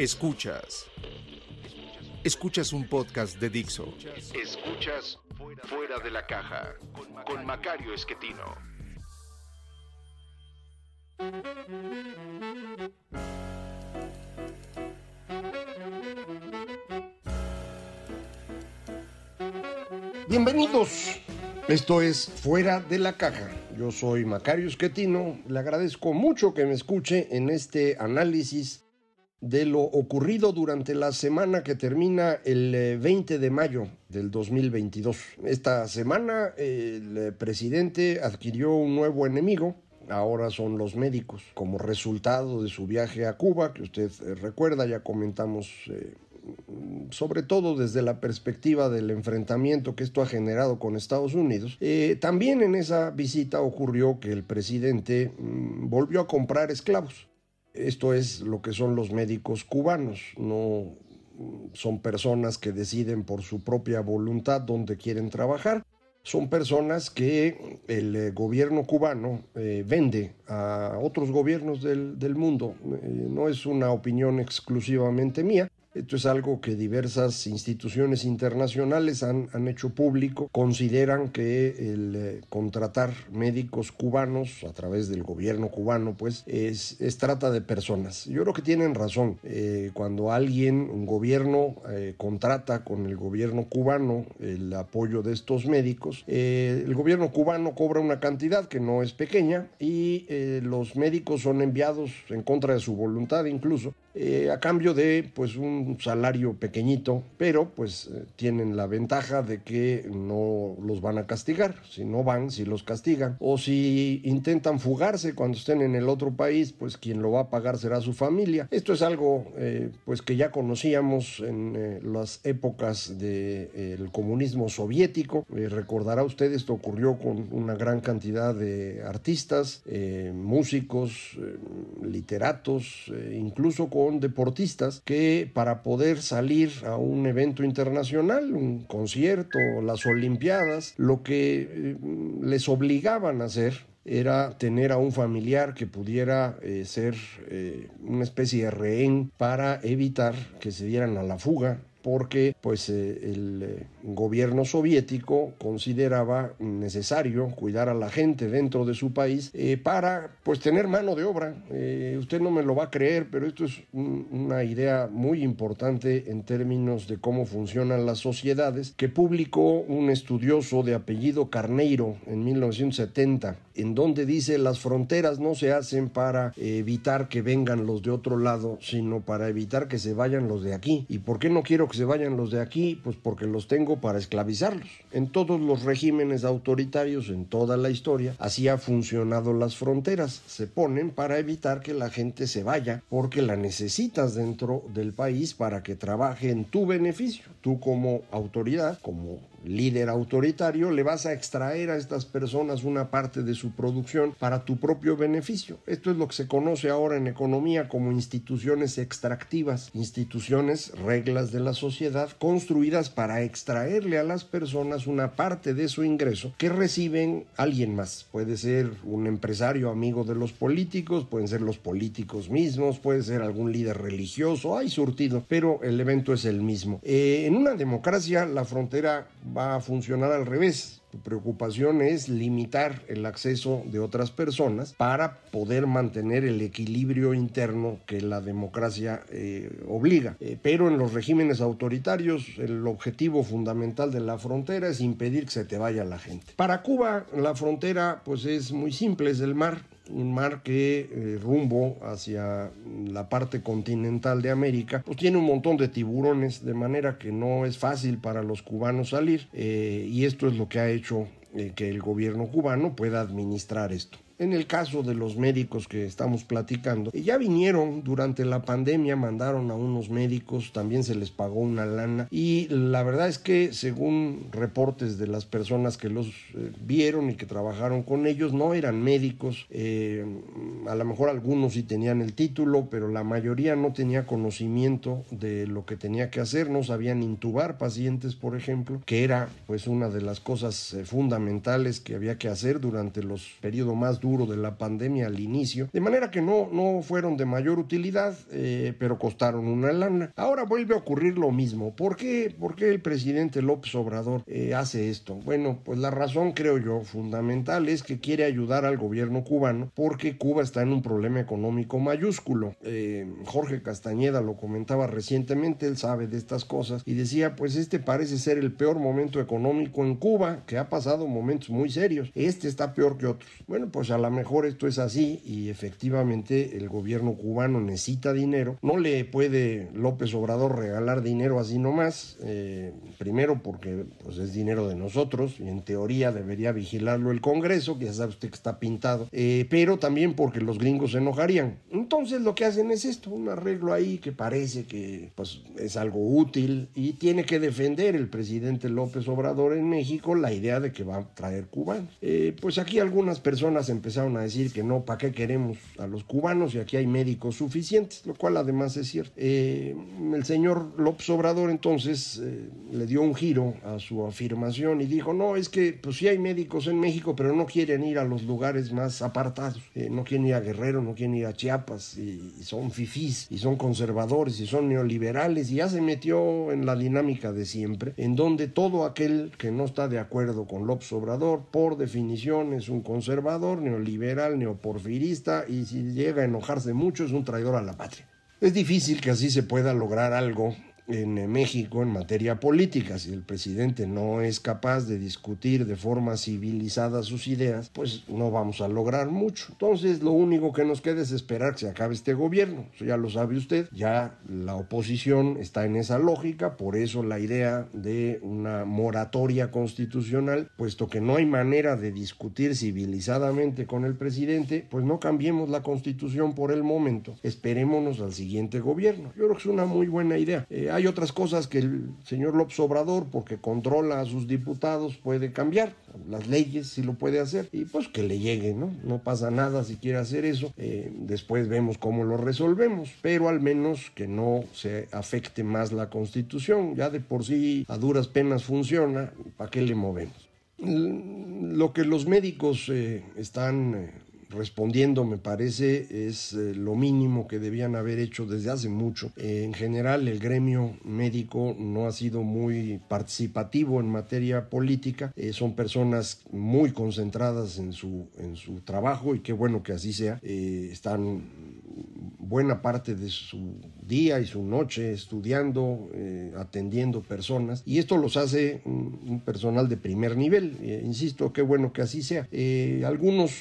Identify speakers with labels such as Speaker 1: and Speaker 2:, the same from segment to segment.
Speaker 1: Escuchas. Escuchas. Un podcast de Dixo. Escuchas Fuera de la Caja con Macario Esquetino.
Speaker 2: Bienvenidos. Esto es Fuera de la Caja. Yo soy Macario Esquetino. Le agradezco mucho que me escuche en este análisis de lo ocurrido durante la semana que termina el 20 de mayo del 2022. Esta semana el presidente adquirió un nuevo enemigo, ahora son los médicos, como resultado de su viaje a Cuba, que usted recuerda, ya comentamos eh, sobre todo desde la perspectiva del enfrentamiento que esto ha generado con Estados Unidos, eh, también en esa visita ocurrió que el presidente mm, volvió a comprar esclavos. Esto es lo que son los médicos cubanos, no son personas que deciden por su propia voluntad dónde quieren trabajar, son personas que el eh, gobierno cubano eh, vende a otros gobiernos del, del mundo. no es una opinión exclusivamente mía. Esto es algo que diversas instituciones internacionales han, han hecho público. Consideran que el eh, contratar médicos cubanos a través del gobierno cubano, pues es, trata de personas. Yo creo que tienen razón. Eh, cuando alguien, un gobierno, eh, contrata con el gobierno cubano el apoyo de estos médicos, el gobierno cubano cobra una cantidad que no es pequeña y los médicos son enviados en contra de su voluntad incluso a cambio de pues un salario pequeñito, pero pues eh, tienen la ventaja de que no los van a castigar. Si no van, si los castigan. O si intentan fugarse cuando estén en el otro país, pues quien lo va a pagar será su familia. Esto es algo eh, pues que ya conocíamos en eh, las épocas del comunismo soviético. recordará usted, esto ocurrió con una gran cantidad de artistas, músicos, literatos, incluso con deportistas que para poder salir a un evento internacional, un concierto, las Olimpiadas, lo que eh, les obligaban a hacer era tener a un familiar que pudiera eh, ser eh, una especie de rehén para evitar que se dieran a la fuga porque pues el gobierno soviético consideraba necesario cuidar a la gente dentro de su país eh, para pues tener mano de obra. Eh, usted no me lo va a creer, pero esto es una idea muy importante en términos de cómo funcionan las sociedades que publicó un estudioso de apellido Carneiro en 1970, en donde dice las fronteras no se hacen para evitar que vengan los de otro lado, sino para evitar que se vayan los de aquí. ¿Y por qué no quiero que se vayan los de aquí? Pues porque los tengo para esclavizarlos. En todos los regímenes autoritarios, en toda la historia, así ha funcionado las fronteras. Se ponen para evitar que la gente se vaya porque la necesitas dentro del país para que trabaje en tu beneficio. Tú como autoridad, como líder autoritario, le vas a extraer a estas personas una parte de su producción para tu propio beneficio. Esto es lo que se conoce ahora en economía como instituciones extractivas, instituciones, reglas de la sociedad construidas para extraerle a las personas una parte de su ingreso que reciben alguien más. Puede ser un empresario amigo de los políticos, pueden ser los políticos mismos, puede ser algún líder religioso, hay surtido, pero el evento es el mismo. Eh, en una democracia la frontera va a funcionar al revés. Tu preocupación es limitar el acceso de otras personas para poder mantener el equilibrio interno que la democracia eh, obliga. Eh, pero en los regímenes autoritarios el objetivo fundamental de la frontera es impedir que se te vaya la gente. Para Cuba la frontera pues es muy simple, es el mar un mar que eh, rumbo hacia la parte continental de América, pues tiene un montón de tiburones, de manera que no es fácil para los cubanos salir, eh, y esto es lo que ha hecho eh, que el gobierno cubano pueda administrar esto. En el caso de los médicos que estamos platicando, ya vinieron durante la pandemia, mandaron a unos médicos, también se les pagó una lana. Y la verdad es que según reportes de las personas que los eh, vieron y que trabajaron con ellos, no eran médicos, eh, a lo mejor algunos sí tenían el título, pero la mayoría no tenía conocimiento de lo que tenía que hacer, no sabían intubar pacientes, por ejemplo, que era pues una de las cosas eh, fundamentales que había que hacer durante los periodos más duros de la pandemia al inicio, de manera que no, no fueron de mayor utilidad, pero costaron una lana. Ahora vuelve a ocurrir lo mismo. ¿Por qué, ¿Por qué el presidente López Obrador hace esto? Bueno, pues la razón creo yo fundamental es que quiere ayudar al gobierno cubano porque Cuba está en un problema económico mayúsculo. Eh, Jorge Castañeda lo comentaba recientemente, él sabe de estas cosas y decía, pues este parece ser el peor momento económico en Cuba, que ha pasado momentos muy serios. Este está peor que otros. Bueno, pues a lo mejor esto es así y efectivamente el gobierno cubano necesita dinero. No le puede López Obrador regalar dinero así nomás. Eh, primero porque pues, es dinero de nosotros y en teoría debería vigilarlo el Congreso, que ya sabe usted que está pintado, eh, pero también porque los gringos se enojarían. Entonces lo que hacen es esto, un arreglo ahí que parece que pues, es algo útil y tiene que defender el presidente López Obrador en México la idea de que va a traer cubanos. Eh, pues aquí algunas personas empezaron a decir que no, ¿para qué queremos a los cubanos? Y aquí hay médicos suficientes, lo cual además es cierto. Eh, el señor López Obrador entonces le dio un giro a su afirmación y dijo, no, es que pues sí hay médicos en México, pero no quieren ir a los lugares más apartados, eh, no quieren ir a Guerrero, no quieren ir a Chiapas, y, son fifís, y son conservadores, y son neoliberales, y ya se metió en la dinámica de siempre, en donde todo aquel que no está de acuerdo con López Obrador, por definición es un conservador, neoliberal, neoporfirista, y si llega a enojarse mucho es un traidor a la patria. Es difícil que así se pueda lograr algo en México en materia política. Si el presidente no es capaz de discutir de forma civilizada sus ideas, pues no vamos a lograr mucho. Entonces lo único que nos queda es esperar que se acabe este gobierno. Ya lo sabe usted. Ya la oposición está en esa lógica, por eso la idea de una moratoria constitucional, puesto que no hay manera de discutir civilizadamente con el presidente, pues no cambiemos la constitución por el momento. Esperémonos al siguiente gobierno. Yo creo que es una muy buena idea. Eh, otras cosas que el señor López Obrador, porque controla a sus diputados, puede cambiar. Las leyes sí lo puede hacer. Y pues que le llegue, ¿no? No pasa nada si quiere hacer eso. Eh, después vemos cómo lo resolvemos. Pero al menos que no se afecte más la constitución. Ya de por sí a duras penas funciona. ¿Para qué le movemos? Lo que los médicos eh, están eh, respondiendo, me parece, es eh, lo mínimo que debían haber hecho desde hace mucho. Eh, en general, el gremio médico no ha sido muy participativo en materia política. Eh, son personas muy concentradas en su, en su trabajo y qué bueno que así sea. están buena parte de su día y su noche estudiando, eh, atendiendo personas, y esto los hace un, personal de primer nivel. Eh, insisto, qué bueno que así sea. Eh, algunos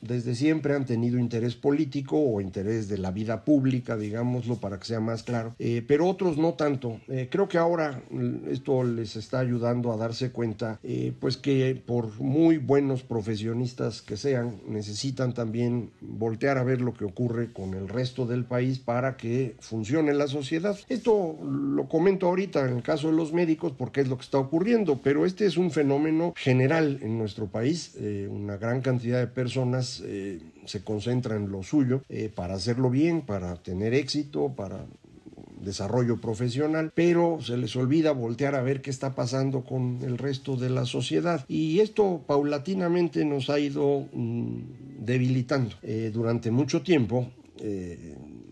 Speaker 2: desde siempre han tenido interés político o interés de la vida pública, digámoslo, para que sea más claro, pero otros no tanto. creo que ahora mm, esto les está ayudando a darse cuenta, pues que por muy buenos profesionistas que sean, necesitan también voltear a ver lo que ocurre con el resto del país para que funcione la sociedad. Esto lo comento ahorita en el caso de los médicos porque es lo que está ocurriendo, pero este es un fenómeno general en nuestro país. Eh, una gran cantidad de personas eh, se concentra en lo suyo eh, para hacerlo bien, para tener éxito, para desarrollo profesional, pero se les olvida voltear a ver qué está pasando con el resto de la sociedad. Y esto paulatinamente nos ha ido mm, debilitando. durante mucho tiempo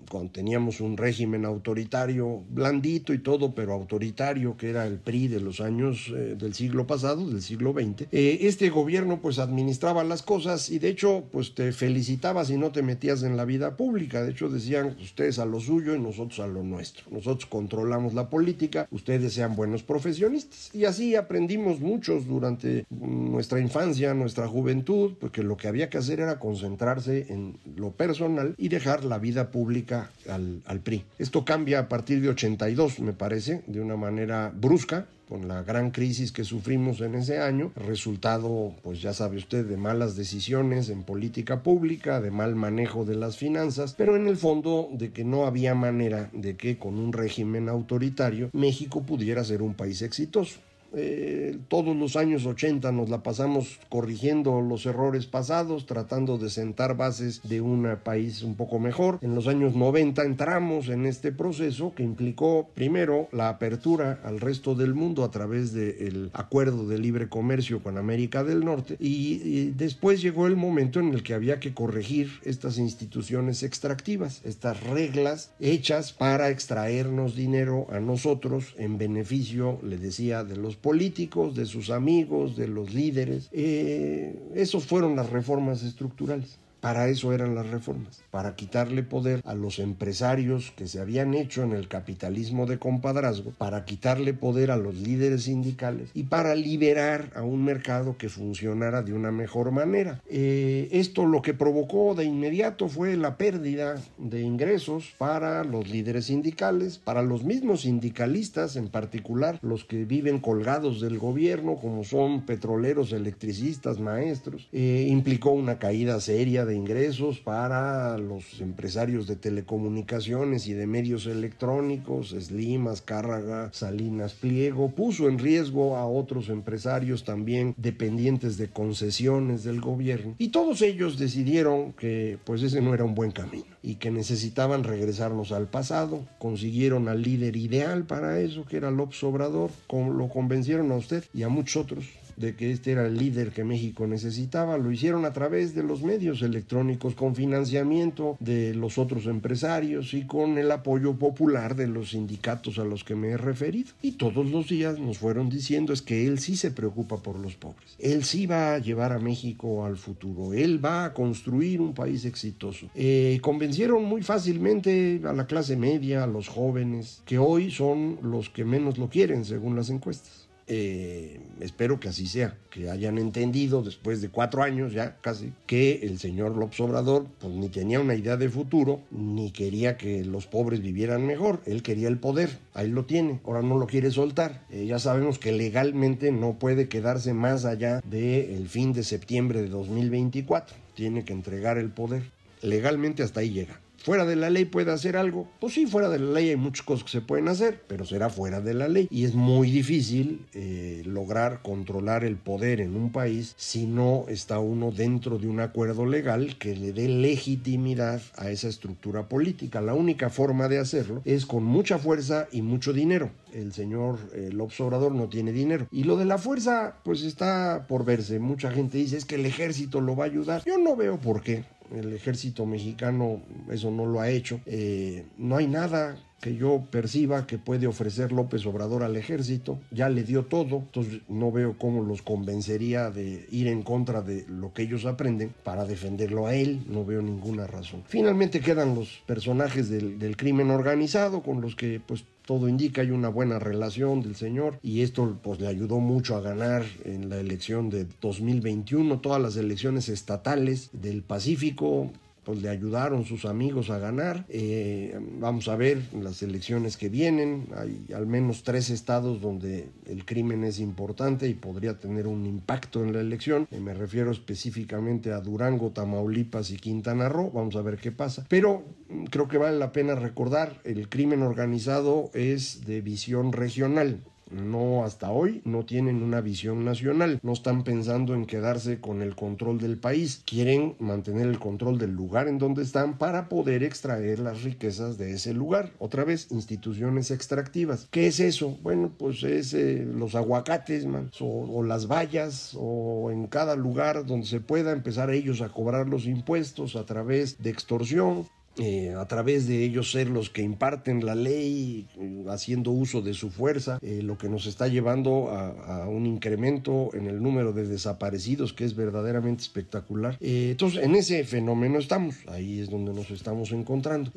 Speaker 2: cuando teníamos un régimen autoritario, blandito y todo, pero autoritario, que era el PRI de los años eh, del siglo pasado, del siglo XX, eh, este gobierno pues administraba las cosas y de hecho pues te felicitaba si no te metías en la vida pública. De hecho decían ustedes a lo suyo y nosotros a lo nuestro. Nosotros controlamos la política, ustedes sean buenos profesionistas. Y así aprendimos muchos durante nuestra infancia, nuestra juventud, porque lo que había que hacer era concentrarse en lo personal y dejar la vida pública al, PRI. Esto cambia a partir de 82, me parece, de una manera brusca, con la gran crisis que sufrimos en ese año, resultado, pues ya sabe usted, de malas decisiones en política pública, de mal manejo de las finanzas, pero en el fondo de que no había manera de que con un régimen autoritario México pudiera ser un país exitoso. Eh, todos los años 80 nos la pasamos corrigiendo los errores pasados, tratando de sentar bases de un país un poco mejor. En los años 90 entramos en este proceso que implicó primero la apertura al resto del mundo a través del acuerdo de libre comercio con América del Norte y, y después llegó el momento en el que había que corregir estas instituciones extractivas, estas reglas hechas para extraernos dinero a nosotros en beneficio, le decía, de los políticos, de sus amigos, de los líderes. Eh, esos fueron las reformas estructurales. Para eso eran las reformas, para quitarle poder a los empresarios que se habían hecho en el capitalismo de compadrazgo, para quitarle poder a los líderes sindicales y para liberar a un mercado que funcionara de una mejor manera. Eh, esto lo que provocó de inmediato fue la pérdida de ingresos para los líderes sindicales, para los mismos sindicalistas, en particular los que viven colgados del gobierno, como son petroleros, electricistas, maestros. Eh, implicó una caída seria de ingresos para los empresarios de telecomunicaciones y de medios electrónicos, Slimas, Cárraga, Salinas Pliego, puso en riesgo a otros empresarios también dependientes de concesiones del gobierno. Y todos ellos decidieron que pues ese no era un buen camino y que necesitaban regresarnos al pasado, consiguieron al líder ideal para eso que era López Obrador, lo convencieron a usted y a muchos otros de que este era el líder que México necesitaba. Lo hicieron a través de los medios electrónicos, con financiamiento de los otros empresarios y con el apoyo popular de los sindicatos a los que me he referido. Y todos los días nos fueron diciendo es que él sí se preocupa por los pobres. Él sí va a llevar a México al futuro. Él va a construir un país exitoso. Eh, convencieron muy fácilmente a la clase media, a los jóvenes, que hoy son los que menos lo quieren según las encuestas. Eh, espero que así sea, que hayan entendido después de cuatro años ya casi que el señor López Obrador pues ni tenía una idea de futuro ni quería que los pobres vivieran mejor, él quería el poder, ahí lo tiene, ahora no lo quiere soltar, eh, ya sabemos que legalmente no puede quedarse más allá del fin de septiembre de 2024, tiene que entregar el poder, legalmente hasta ahí llega fuera de la ley puede hacer algo. Pues sí, fuera de la ley hay muchas cosas que se pueden hacer, pero será fuera de la ley. Y es muy difícil eh, lograr controlar el poder en un país si no está uno dentro de un acuerdo legal que le dé legitimidad a esa estructura política. La única forma de hacerlo es con mucha fuerza y mucho dinero. El señor eh, López Obrador no tiene dinero. Y lo de la fuerza, pues está por verse. Mucha gente dice es que el ejército lo va a ayudar. Yo no veo por qué el ejército mexicano eso no lo ha hecho. Eh, no hay nada que yo perciba que puede ofrecer López Obrador al ejército. Ya le dio todo, entonces no veo cómo los convencería de ir en contra de lo que ellos aprenden para defenderlo a él. No veo ninguna razón. Finalmente quedan los personajes del, del crimen organizado con los que pues todo indica hay una buena relación del señor y esto pues le ayudó mucho a ganar en la elección de 2021 todas las elecciones estatales del Pacífico pues le ayudaron sus amigos a ganar. Eh, vamos a ver las elecciones que vienen. Hay al menos tres estados donde el crimen es importante y podría tener un impacto en la elección. Eh, me refiero específicamente a Durango, Tamaulipas y Quintana Roo. Vamos a ver qué pasa. Pero mm, creo que vale la pena recordar, el crimen organizado es de visión regional no hasta hoy no tienen una visión nacional, no están pensando en quedarse con el control del país, quieren mantener el control del lugar en donde están para poder extraer las riquezas de ese lugar. Otra vez, instituciones extractivas. ¿Qué es eso? Bueno, pues es eh, los aguacates, o, las vallas, o en cada lugar donde se pueda empezar ellos a cobrar los impuestos a través de extorsión, eh, a través de ellos ser los que imparten la ley, eh, haciendo uso de su fuerza, eh, lo que nos está llevando a, un incremento en el número de desaparecidos que es verdaderamente espectacular. entonces, en ese fenómeno estamos, ahí es donde nos estamos encontrando.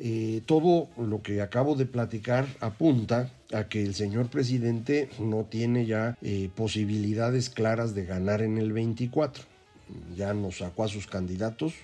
Speaker 2: todo lo que acabo de platicar apunta a que el señor presidente no tiene ya posibilidades claras de ganar en el 24 ya nos sacó a sus candidatos.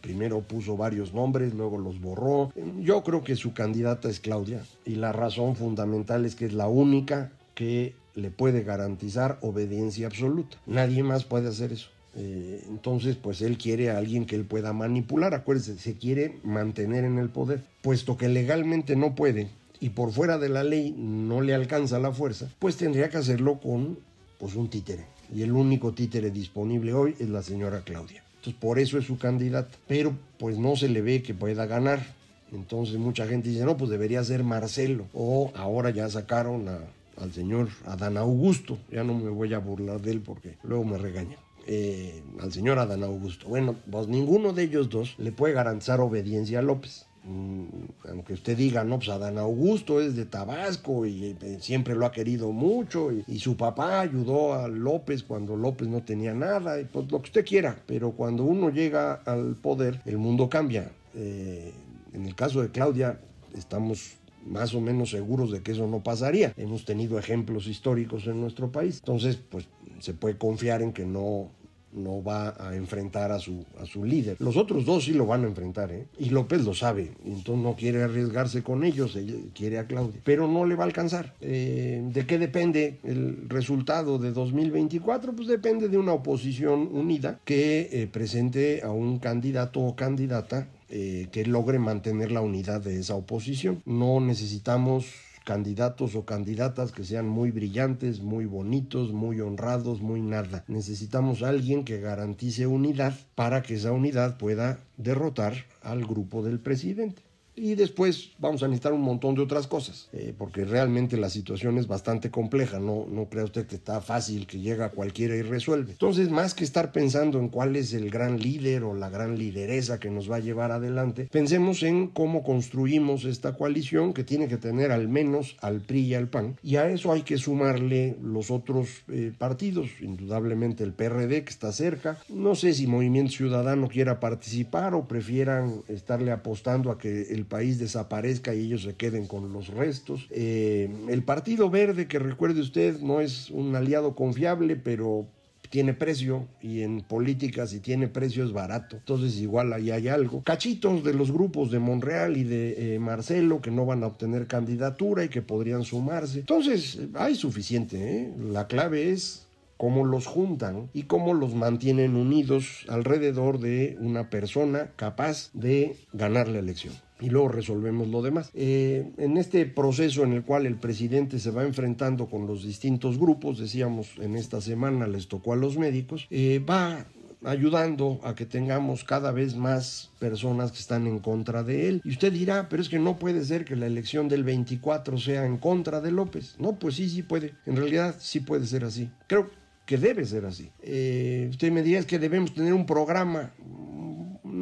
Speaker 2: Primero puso varios nombres, luego los borró. Yo creo que su candidata es Claudia y la razón fundamental es que es la única que le puede garantizar obediencia absoluta. Nadie más puede hacer eso. Eh, entonces, pues él quiere a alguien que él pueda manipular. Acuérdense, se quiere mantener en el poder. Puesto que legalmente no puede y por fuera de la ley no le alcanza la fuerza, pues tendría que hacerlo con pues, un títere. Y el único títere disponible hoy es la señora Claudia. Entonces, por eso es su candidata. Pero, pues no se le ve que pueda ganar. Entonces, mucha gente dice, no, pues debería ser Marcelo. O ahora ya sacaron al señor Adán Augusto. Ya no me voy a burlar de él porque luego me regañan. Eh, al señor Adán Augusto. Bueno, pues ninguno de ellos dos le puede garantizar obediencia a López. Mm, aunque usted diga, no, pues Adán Augusto es de Tabasco y, eh, siempre lo ha querido mucho y, su papá ayudó a López cuando López no tenía nada, y pues lo que usted quiera, pero cuando uno llega al poder, el mundo cambia. Eh, en el caso de Claudia, estamos más o menos seguros de que eso no pasaría. Hemos tenido ejemplos históricos en nuestro país. Entonces, pues se puede confiar en que no no va a enfrentar a su, a su líder. Los otros dos sí lo van a enfrentar, ¿eh? Y López lo sabe, entonces no quiere arriesgarse con ellos, quiere a Claudia, pero no le va a alcanzar. Eh, ¿De qué depende el resultado de 2024? Pues depende de una oposición unida que eh, presente a un candidato o candidata eh, que logre mantener la unidad de esa oposición. No necesitamos candidatos o candidatas que sean muy brillantes, muy bonitos, muy honrados, muy nada. Necesitamos a alguien que garantice unidad para que esa unidad pueda derrotar al grupo del presidente y después vamos a necesitar un montón de otras cosas, eh, porque realmente la situación es bastante compleja, no, no crea usted que está fácil, que llega cualquiera y resuelve. Entonces, más que estar pensando en cuál es el gran líder o la gran lideresa que nos va a llevar adelante, pensemos en cómo construimos esta coalición que tiene que tener al menos al PRI y al PAN, y a eso hay que sumarle los otros eh, partidos, indudablemente el PRD que está cerca, no sé si Movimiento Ciudadano quiera participar o prefieran estarle apostando a que el país desaparezca y ellos se queden con los restos. Eh, el Partido Verde, que recuerde usted, no es un aliado confiable, pero tiene precio y en política si tiene precio es barato. Entonces igual ahí hay algo. Cachitos de los grupos de Monreal y de eh, Marcelo que no van a obtener candidatura y que podrían sumarse. Entonces hay suficiente. ¿eh? La clave es cómo los juntan y cómo los mantienen unidos alrededor de una persona capaz de ganar la elección y luego resolvemos lo demás. Eh, en este proceso en el cual el presidente se va enfrentando con los distintos grupos, decíamos en esta semana les tocó a los médicos, eh, va ayudando a que tengamos cada vez más personas que están en contra de él. Y usted dirá, pero es que no puede ser que la elección del 24 sea en contra de López. No, pues sí, sí puede. En realidad sí puede ser así. Creo que debe ser así. Eh, usted me dirá es que debemos tener un programa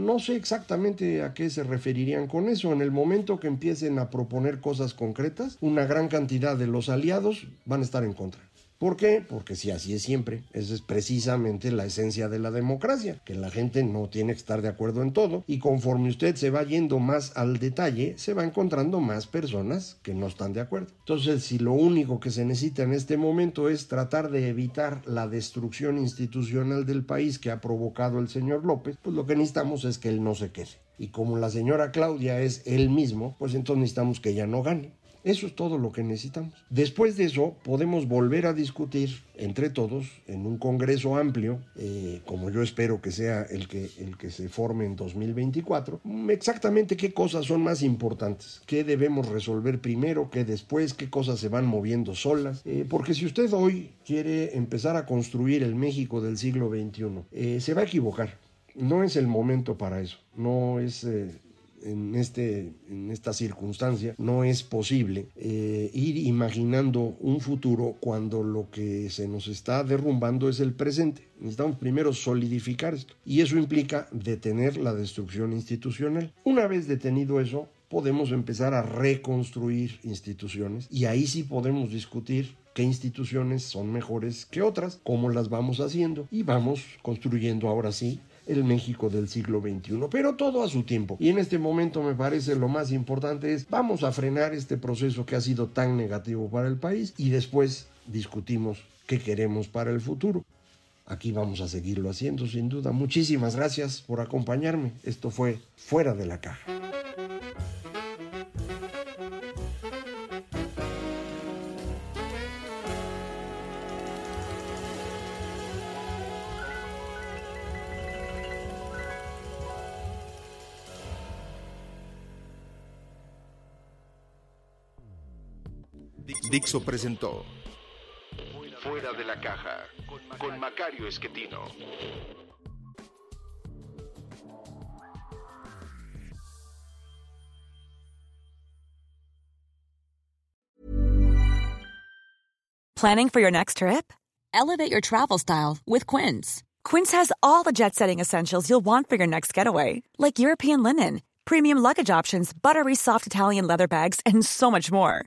Speaker 2: no sé exactamente a qué se referirían con eso. En el momento que empiecen a proponer cosas concretas, una gran cantidad de los aliados van a estar en contra. ¿Por qué? Porque si así es siempre, esa es precisamente la esencia de la democracia, que la gente no tiene que estar de acuerdo en todo y conforme usted se va yendo más al detalle, se va encontrando más personas que no están de acuerdo. Entonces, si lo único que se necesita en este momento es tratar de evitar la destrucción institucional del país que ha provocado el señor López, pues lo que necesitamos es que él no se quede. Y como la señora Claudia es él mismo, pues entonces necesitamos que ella no gane. Eso es todo lo que necesitamos. Después de eso, podemos volver a discutir entre todos en un congreso amplio, eh, como yo espero que sea el que, el que se forme en 2024, exactamente qué cosas son más importantes, qué debemos resolver primero, qué después, qué cosas se van moviendo solas. Eh, porque si usted hoy quiere empezar a construir el México del siglo XXI, eh, se va a equivocar. No es el momento para eso. No es en, este, en esta circunstancia no es posible eh, ir imaginando un futuro cuando lo que se nos está derrumbando es el presente. Necesitamos primero solidificar esto y eso implica detener la destrucción institucional. Una vez detenido eso, podemos empezar a reconstruir instituciones y ahí sí podemos discutir qué instituciones son mejores que otras, cómo las vamos haciendo y vamos construyendo ahora sí el México del siglo XXI, pero todo a su tiempo. Y en este momento me parece lo más importante es vamos a frenar este proceso que ha sido tan negativo para el país y después discutimos qué queremos para el futuro. Aquí vamos a seguirlo haciendo sin duda. Muchísimas gracias por acompañarme. Esto fue Fuera de la Caja.
Speaker 1: Dixo presentó Fuera de la caja con Macario Esquetino.
Speaker 3: Planning for your next trip? Elevate your travel style with Quince. Quince has all the jet setting essentials you'll want for your next getaway, like European linen, premium luggage options, buttery soft Italian leather bags, and so much more.